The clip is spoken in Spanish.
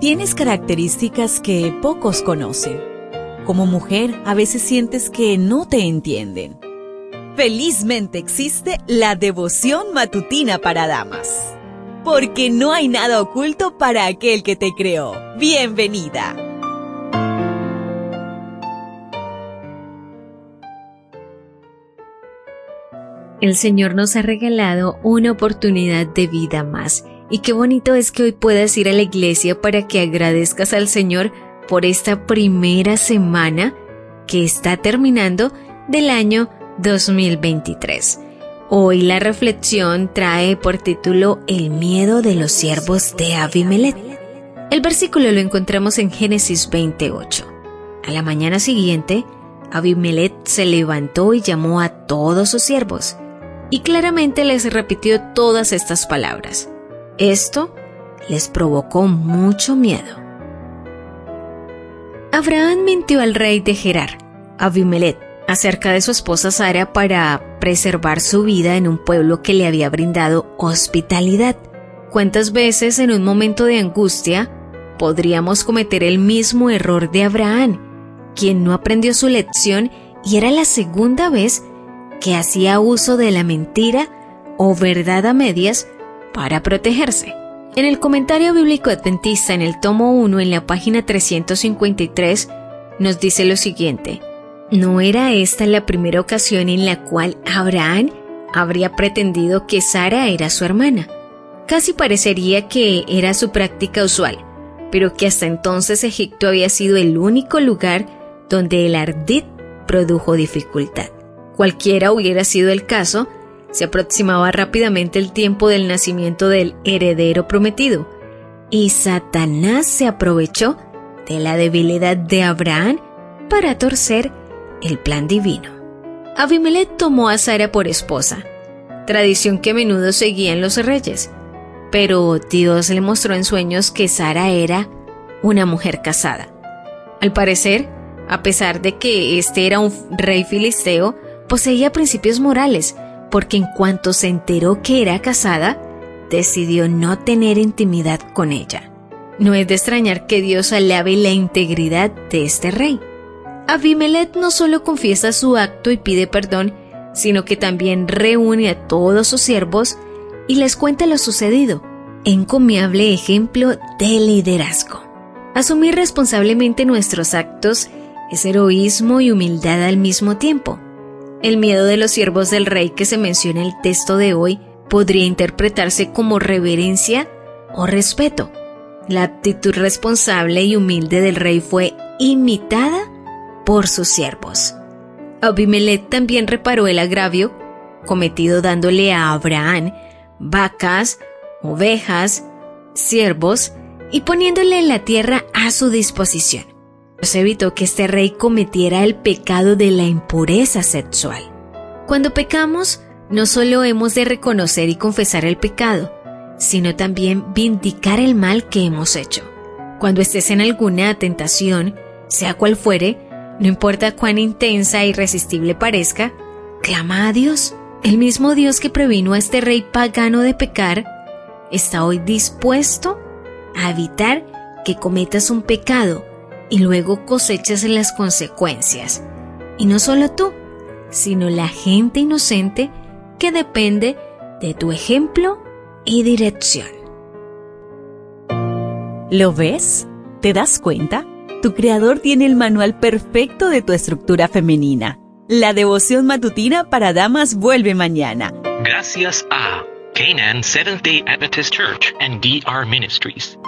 Tienes características que pocos conocen. Como mujer, a veces sientes que no te entienden. Felizmente existe la devoción matutina para damas. Porque no hay nada oculto para aquel que te creó. Bienvenida. El Señor nos ha regalado una oportunidad de vida más y qué bonito es que hoy puedas ir a la iglesia para que agradezcas al Señor por esta primera semana que está terminando del año 2023. Hoy la reflexión trae por título El miedo de los siervos de Abimelech. El versículo lo encontramos en Génesis 28. A la mañana siguiente, Abimelech se levantó y llamó a todos sus siervos, y claramente les repitió todas estas palabras. Esto les provocó mucho miedo. Abraham mintió al rey de Gerar, Abimelech, acerca de su esposa Sara para preservar su vida en un pueblo que le había brindado hospitalidad. ¿Cuántas veces en un momento de angustia podríamos cometer el mismo error de Abraham, quien no aprendió su lección y era la segunda vez que hacía uso de la mentira o verdad a medias para protegerse. En el comentario bíblico adventista en el tomo 1 en la página 353 nos dice lo siguiente, no era esta la primera ocasión en la cual Abraham habría pretendido que Sara era su hermana. Casi parecería que era su práctica usual, pero que hasta entonces Egipto había sido el único lugar donde el ardid produjo dificultad. Cualquiera hubiera sido el caso, se aproximaba rápidamente el tiempo del nacimiento del heredero prometido, y Satanás se aprovechó de la debilidad de Abraham para torcer el plan divino. Abimelech tomó a Sara por esposa, tradición que a menudo seguían los reyes, pero Dios le mostró en sueños que Sara era una mujer casada. Al parecer, a pesar de que este era un rey filisteo, poseía principios morales, porque en cuanto se enteró que era casada, decidió no tener intimidad con ella. No es de extrañar que Dios alabe la integridad de este rey. Abimelech no solo confiesa su acto y pide perdón, sino que también reúne a todos sus siervos y les cuenta lo sucedido, encomiable ejemplo de liderazgo. Asumir responsablemente nuestros actos es heroísmo y humildad al mismo tiempo. El miedo de los siervos del rey que se menciona en el texto de hoy podría interpretarse como reverencia o respeto. La actitud responsable y humilde del rey fue imitada por sus siervos. Abimelech también reparó el agravio cometido dándole a Abraham vacas, ovejas, siervos y poniéndole la tierra a su disposición se evitó que este rey cometiera el pecado de la impureza sexual. Cuando pecamos, no solo hemos de reconocer y confesar el pecado, sino también vindicar el mal que hemos hecho. Cuando estés en alguna tentación, sea cual fuere, no importa cuán intensa e irresistible parezca, clama a Dios. El mismo Dios que previno a este rey pagano de pecar, está hoy dispuesto a evitar que cometas un pecado y luego cosechas las consecuencias. Y no solo tú, sino la gente inocente que depende de tu ejemplo y dirección. ¿Lo ves? ¿Te das cuenta? Tu creador tiene el manual perfecto de tu estructura femenina. La devoción matutina para damas vuelve mañana. Gracias a Canaan Seventh Day Adventist Church and DR Ministries.